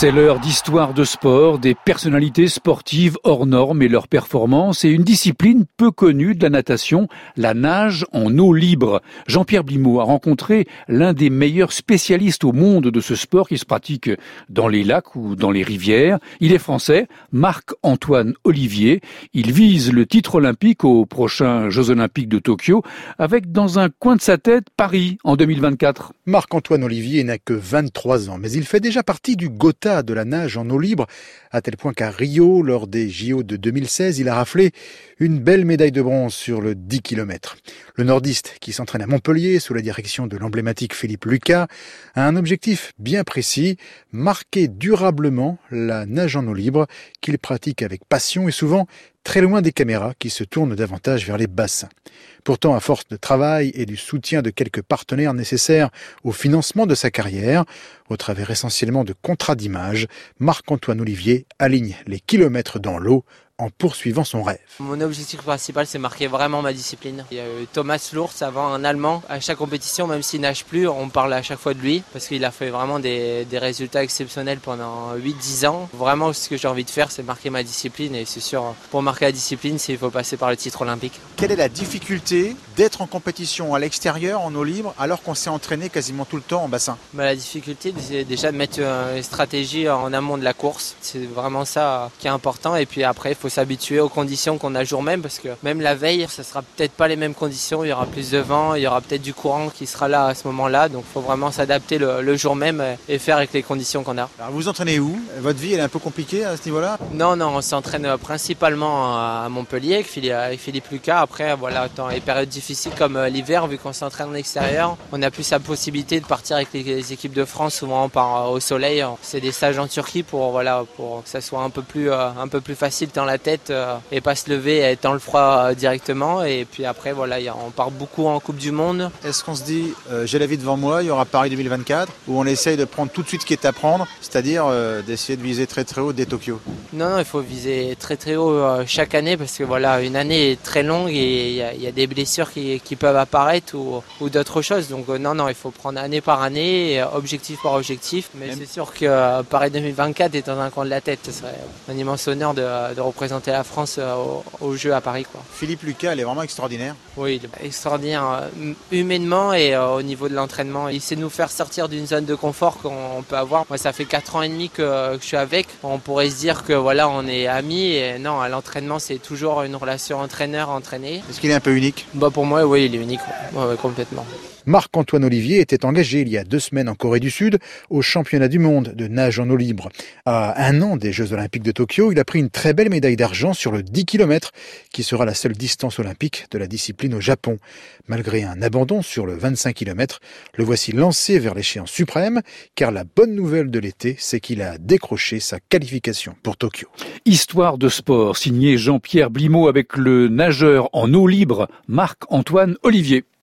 C'est l'heure d'histoire de sport, des personnalités sportives hors normes et leurs performances et une discipline peu connue de la natation, la nage en eau libre. Jean-Pierre Blimaud a rencontré l'un des meilleurs spécialistes au monde de ce sport qui se pratique dans les lacs ou dans les rivières. Il est français, Marc-Antoine Olivier. Il vise le titre olympique aux prochains Jeux olympiques de Tokyo avec dans un coin de sa tête Paris en 2024. Marc-Antoine Olivier n'a que 23 ans, mais il fait déjà partie du Gotha de la nage en eau libre, à tel point qu'à Rio, lors des JO de 2016, il a raflé une belle médaille de bronze sur le 10 km. Le nordiste, qui s'entraîne à Montpellier sous la direction de l'emblématique Philippe Lucas, a un objectif bien précis, marquer durablement la nage en eau libre qu'il pratique avec passion et souvent très loin des caméras qui se tournent davantage vers les bassins. Pourtant, à force de travail et du soutien de quelques partenaires nécessaires au financement de sa carrière, au travers essentiellement de contrats d'image, Marc-Antoine Olivier aligne les kilomètres dans l'eau en poursuivant son rêve. Mon objectif principal, c'est marquer vraiment ma discipline. Il y a Thomas Lourz, avant un Allemand. À chaque compétition, même s'il nage plus, on parle à chaque fois de lui parce qu'il a fait vraiment des, des résultats exceptionnels pendant 8-10 ans. Vraiment, ce que j'ai envie de faire, c'est marquer ma discipline et c'est sûr, pour marquer la discipline, il faut passer par le titre olympique. Quelle est la difficulté d'être en compétition à l'extérieur, en eau libre, alors qu'on s'est entraîné quasiment tout le temps en bassin? Bah, La difficulté, c'est déjà de mettre une stratégie en amont de la course. C'est vraiment ça qui est important et puis après, il faut s'habituer aux conditions qu'on a jour même parce que même la veille, ça sera peut-être pas les mêmes conditions. Il y aura plus de vent, il y aura peut-être du courant qui sera là à ce moment-là. Donc il faut vraiment s'adapter le, jour même et faire avec les conditions qu'on a. Alors vous entraînez où? Votre vie elle est un peu compliquée à ce niveau-là? Non, non, on s'entraîne principalement à Montpellier avec Philippe Lucas. Après, voilà, dans les périodes difficiles comme euh, l'hiver, vu qu'on s'entraîne en extérieur, on a plus la possibilité de partir avec les, équipes de France. Souvent on part au soleil. C'est des stages en Turquie pour voilà pour que ça soit un peu plus euh, un peu plus facile dans la tête euh, et pas se lever et être dans le froid euh, directement. Et puis après, voilà, on part beaucoup en Coupe du Monde. Est-ce qu'on se dit, j'ai la vie devant moi, il y aura Paris 2024, où on essaye de prendre tout de suite ce qui est à prendre, c'est-à-dire d'essayer de viser très très haut dès Tokyo? Non, non, il faut viser très très haut chaque année parce que voilà, une année est très longue et il y, a des blessures qui, peuvent apparaître ou, d'autres choses. Donc non, non, il faut prendre année par année, objectif par objectif. Mais c'est sûr que Paris 2024 est dans un coin de la tête. Ce serait un immense honneur de, de représenter la France euh, au, jeu à Paris. Quoi. Philippe Lucas, elle est vraiment extraordinaire. Oui, extraordinaire euh, humainement et euh, au niveau de l'entraînement. Il sait nous faire sortir d'une zone de confort qu'on peut avoir. Moi, ça fait 4 ans et demi que, je suis avec. On pourrait se dire que voilà, on est amis. Et non, à l'entraînement, c'est toujours une relation entraîneur-entraîné. Est-ce qu'il est un peu unique? Bah, Pour moi, oui, il est unique, complètement. Marc-Antoine Olivier était engagé il y a deux semaines en Corée du Sud au championnat du monde de nage en eau libre. À un an des Jeux olympiques de Tokyo, il a pris une très belle médaille d'argent sur le 10 km, qui sera la seule distance olympique de la discipline au Japon. Malgré un abandon sur le 25 km, le voici lancé vers l'échéance suprême, car la bonne nouvelle de l'été, c'est qu'il a décroché sa qualification pour Tokyo. Histoire de sport, signé Jean-Pierre Blimaud avec le nageur en eau libre Marc-Antoine Olivier.